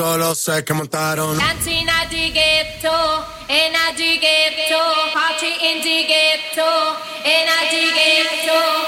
solo sé que montaron. Dancing at the ghetto, in a the ghetto, party in the ghetto, in a the ghetto.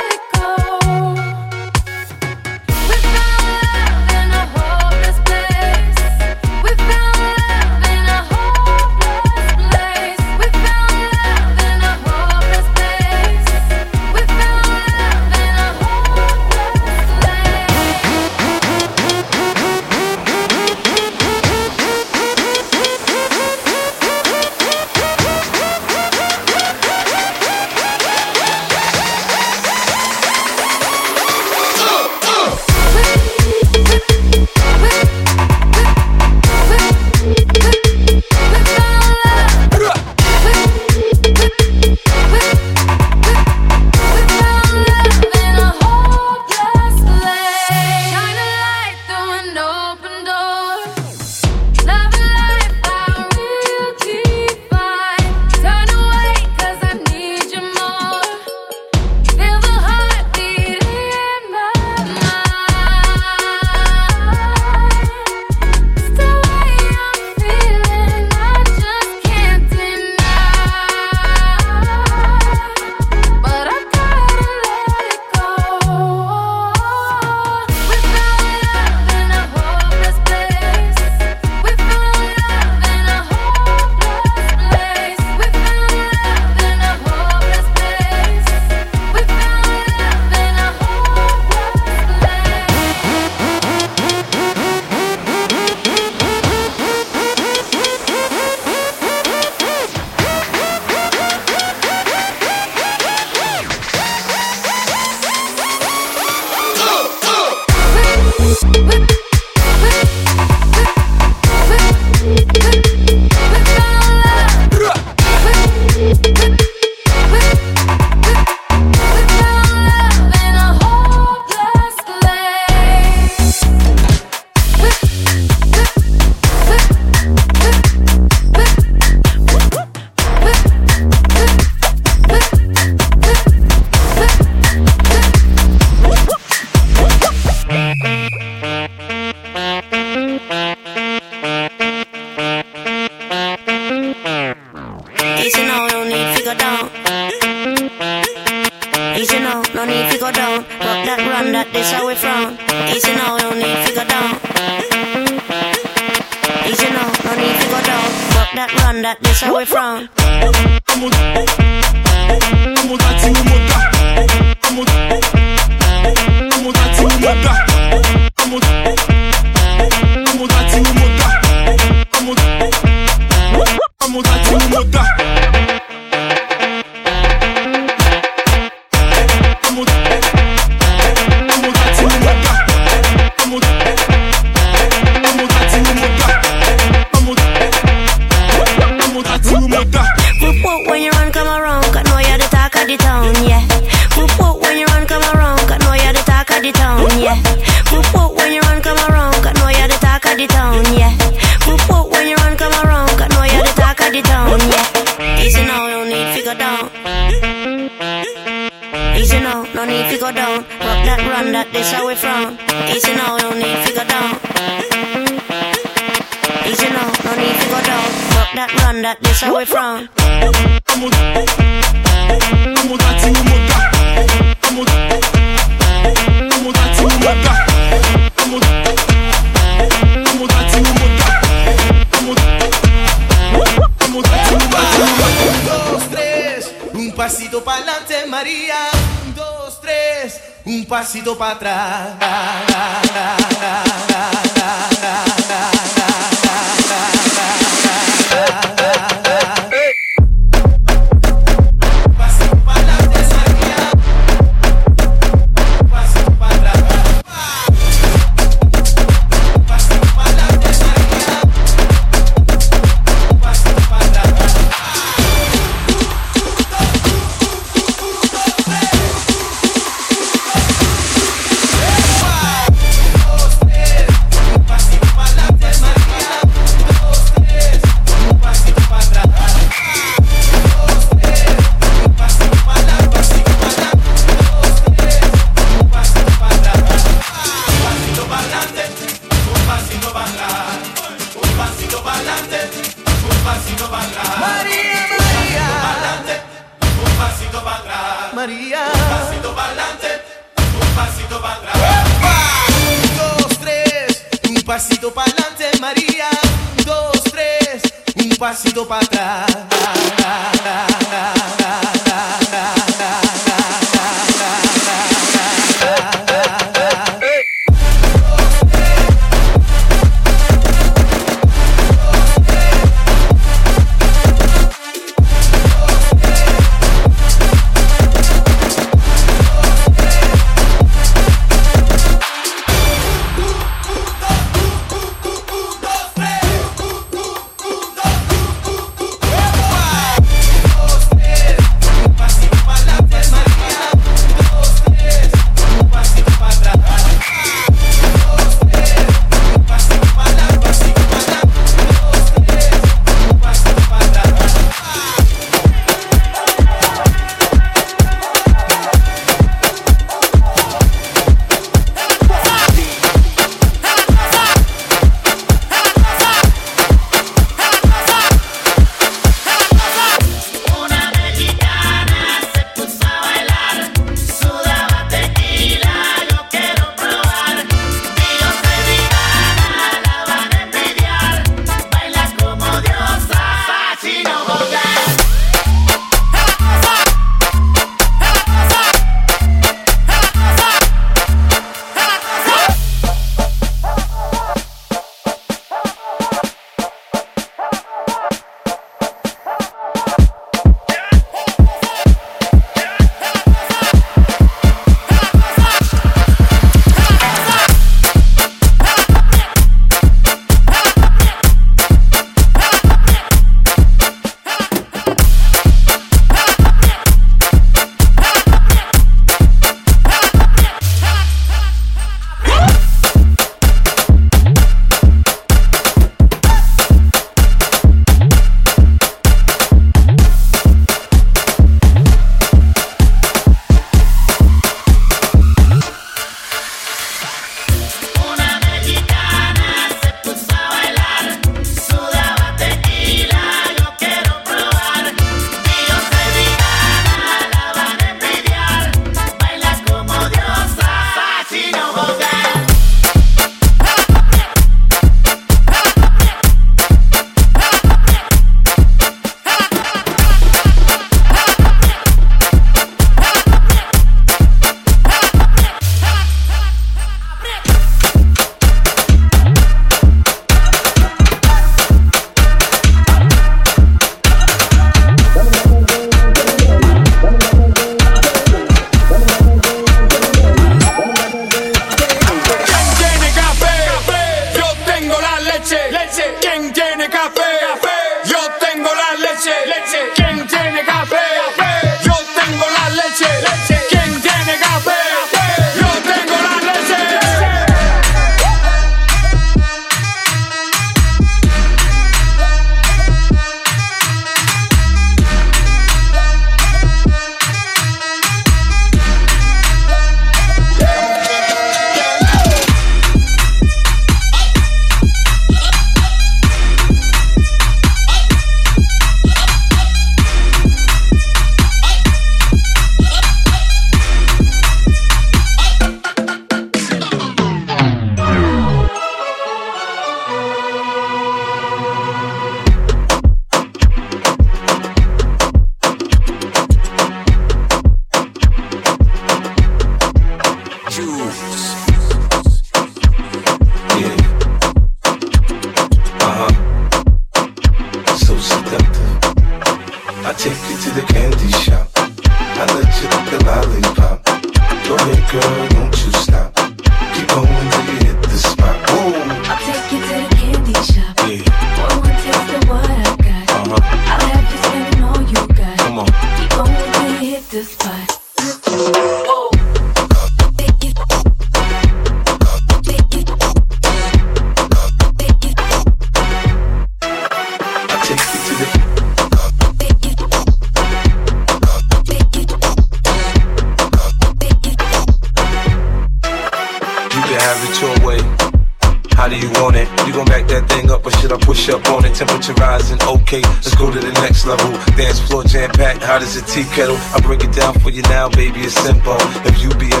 You it? You gon' back that thing up or should I push up on it? Temperature rising, okay, let's go to the next level. Dance floor jam packed, hot as a tea kettle. I break it down for you now, baby, it's simple. If you be a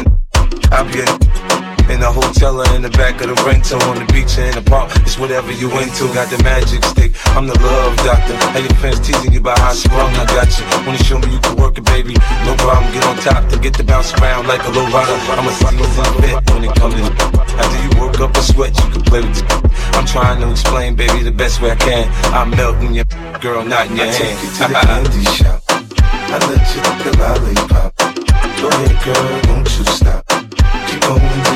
I'll be a in the hotel or in the back of the rental on the beach or in the park. It's whatever you into. Got the magic stick. I'm the love doctor. How your fans teasing you about how sprung I got you. Wanna show me you can work it, baby? No problem. Get on top and get to bounce around like a low rider. I'm a season fit when it comes to after you work up a sweat, you can play with it. I'm trying to explain, baby, the best way I can. I'm melting your girl, not in your I hand. take you to the candy shop. I let you lick the lollipop. Go ahead, girl, don't you stop. Keep going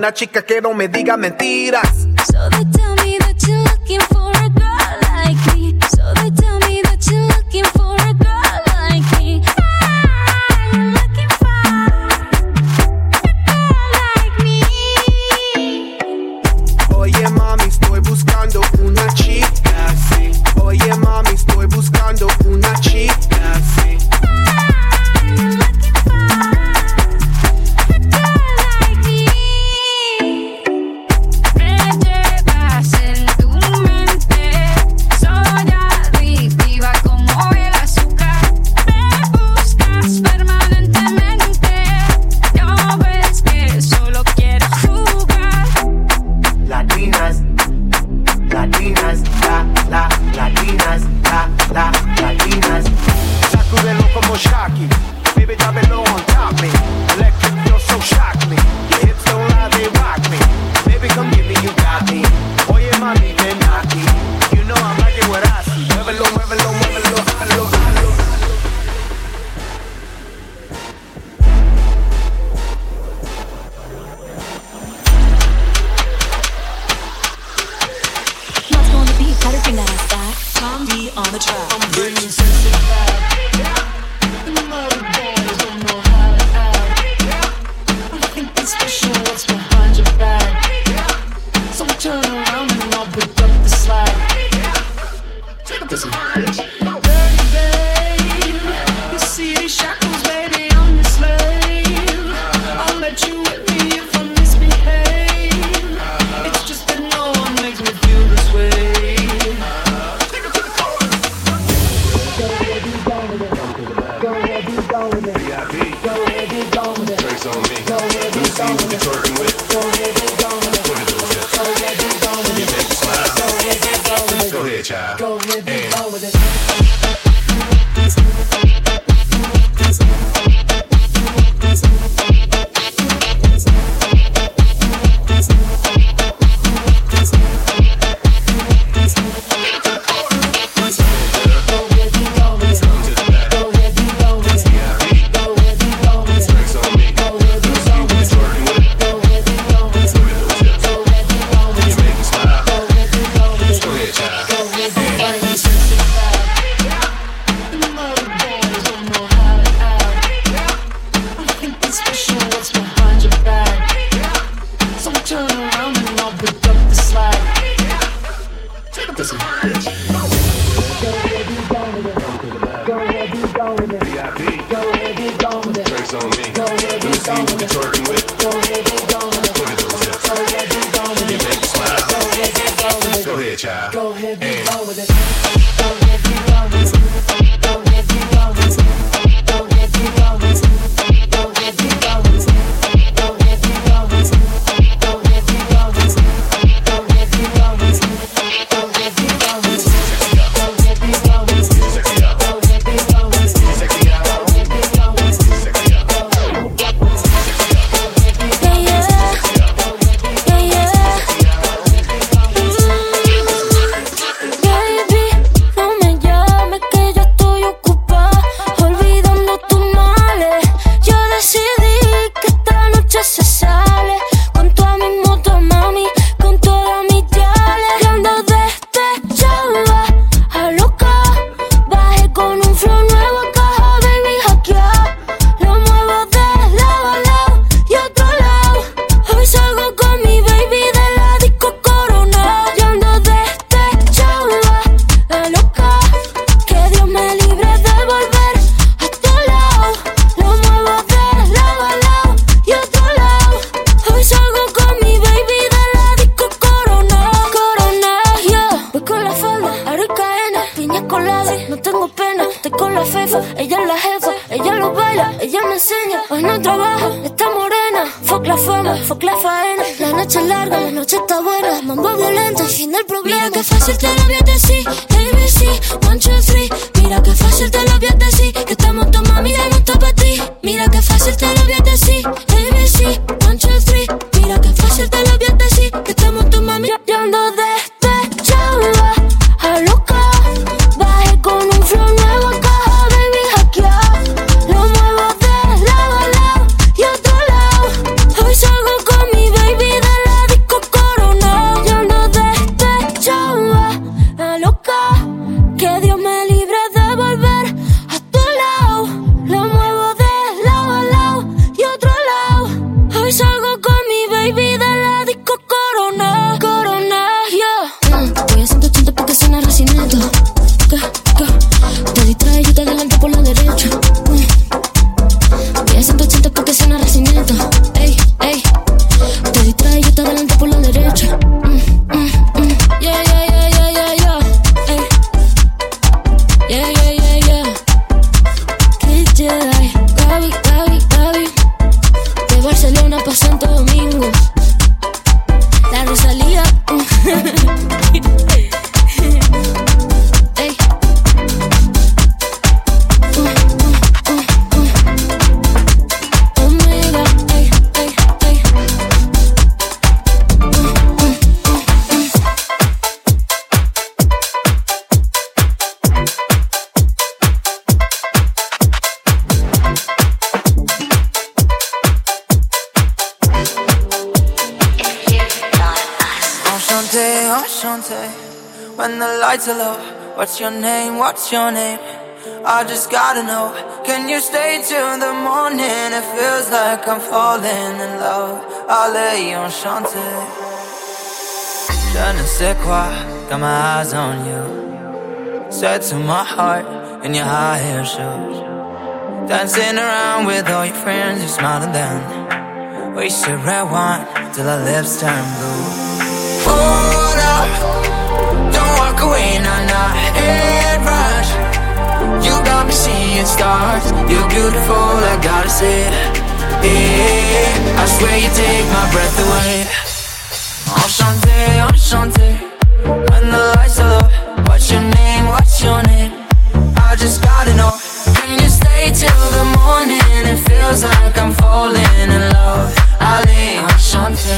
Una chica que no me diga mentiras. So they tell me what's your name? What's your name? I just gotta know. Can you stay till the morning? It feels like I'm falling in love. Allez, enchanté. Je ne sais quoi, got my eyes on you. Said to my heart in your high heel shoes. Dancing around with all your friends, you smile at them. We red wine till our lips turn blue. Hold up, don't walk away, nah, nah, head rush. You got me seeing stars, you're beautiful, I gotta say. Yeah, I swear you take my breath away. Enchanté, enchanté, when the lights are low. What's your name, what's your name? I just gotta know. Can you stay till the morning? It feels like I'm falling in love. Enchanté. Enchanté,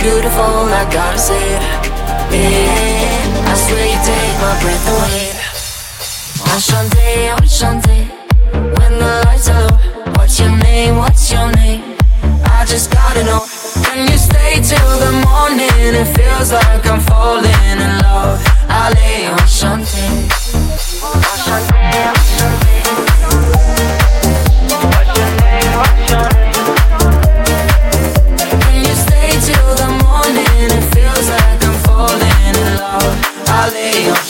beautiful, I gotta say it. Yeah, I swear you take my breath away. Enchanté, enchanté. Oh, when the lights are low, what's your name? What's your name? I just gotta know. Can you stay till the morning? It feels like I'm falling in love. Allez, enchanté. Oh, enchanté, enchanté. Oh, love.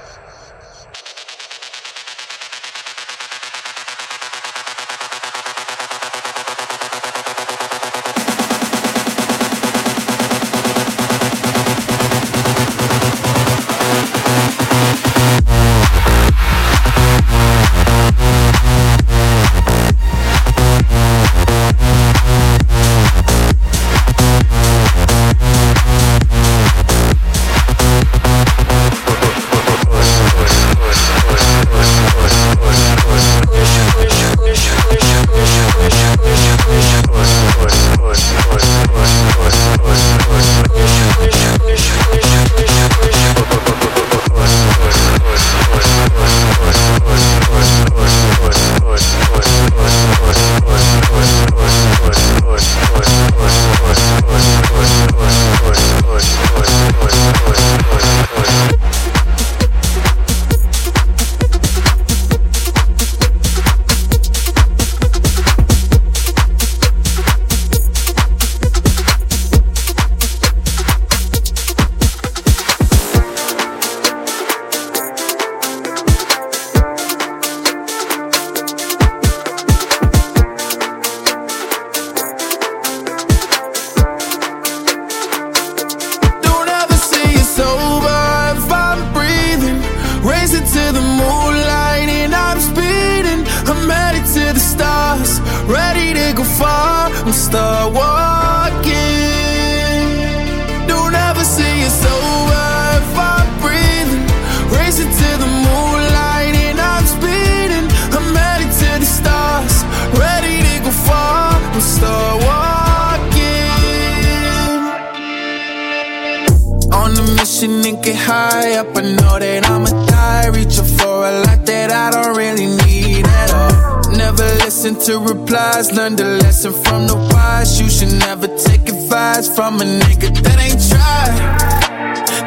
lies from a nigga that ain't tried.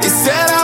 They said I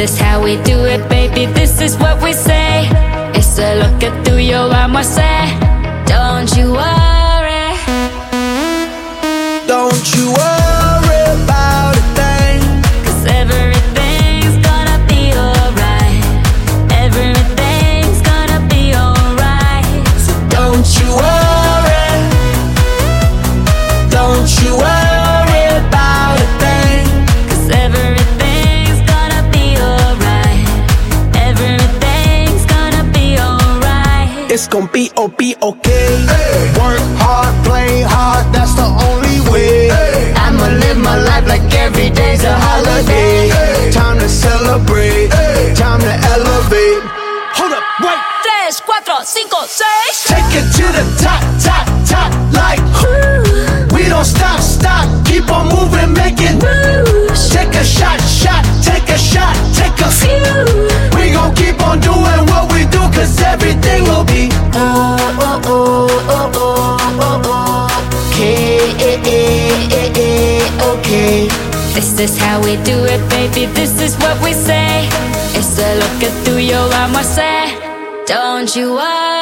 is how we do it, baby. This is what we say. It's a look at through your arm, I say. this how we do it, baby, this is what we say. It's a look at through your armor say. Don't you worry.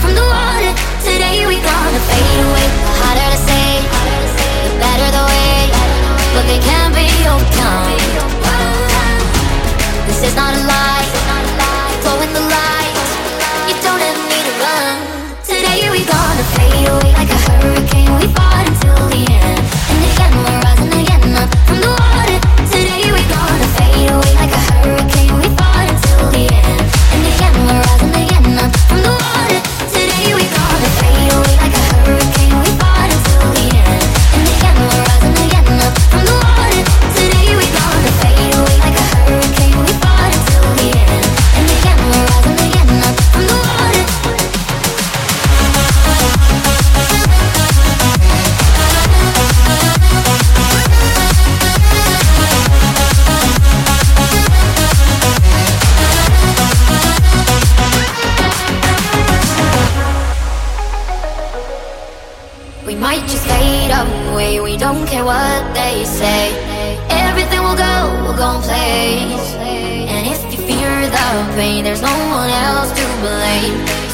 from the water. Today we gonna fade away. The harder to say, the better the way. But they can't be overcome. This is not a lie. Glow in the light. You don't ever need to run. Today we gonna fade away like a hurricane. We fought until the end.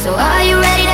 So are you ready?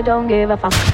I don't give a fuck.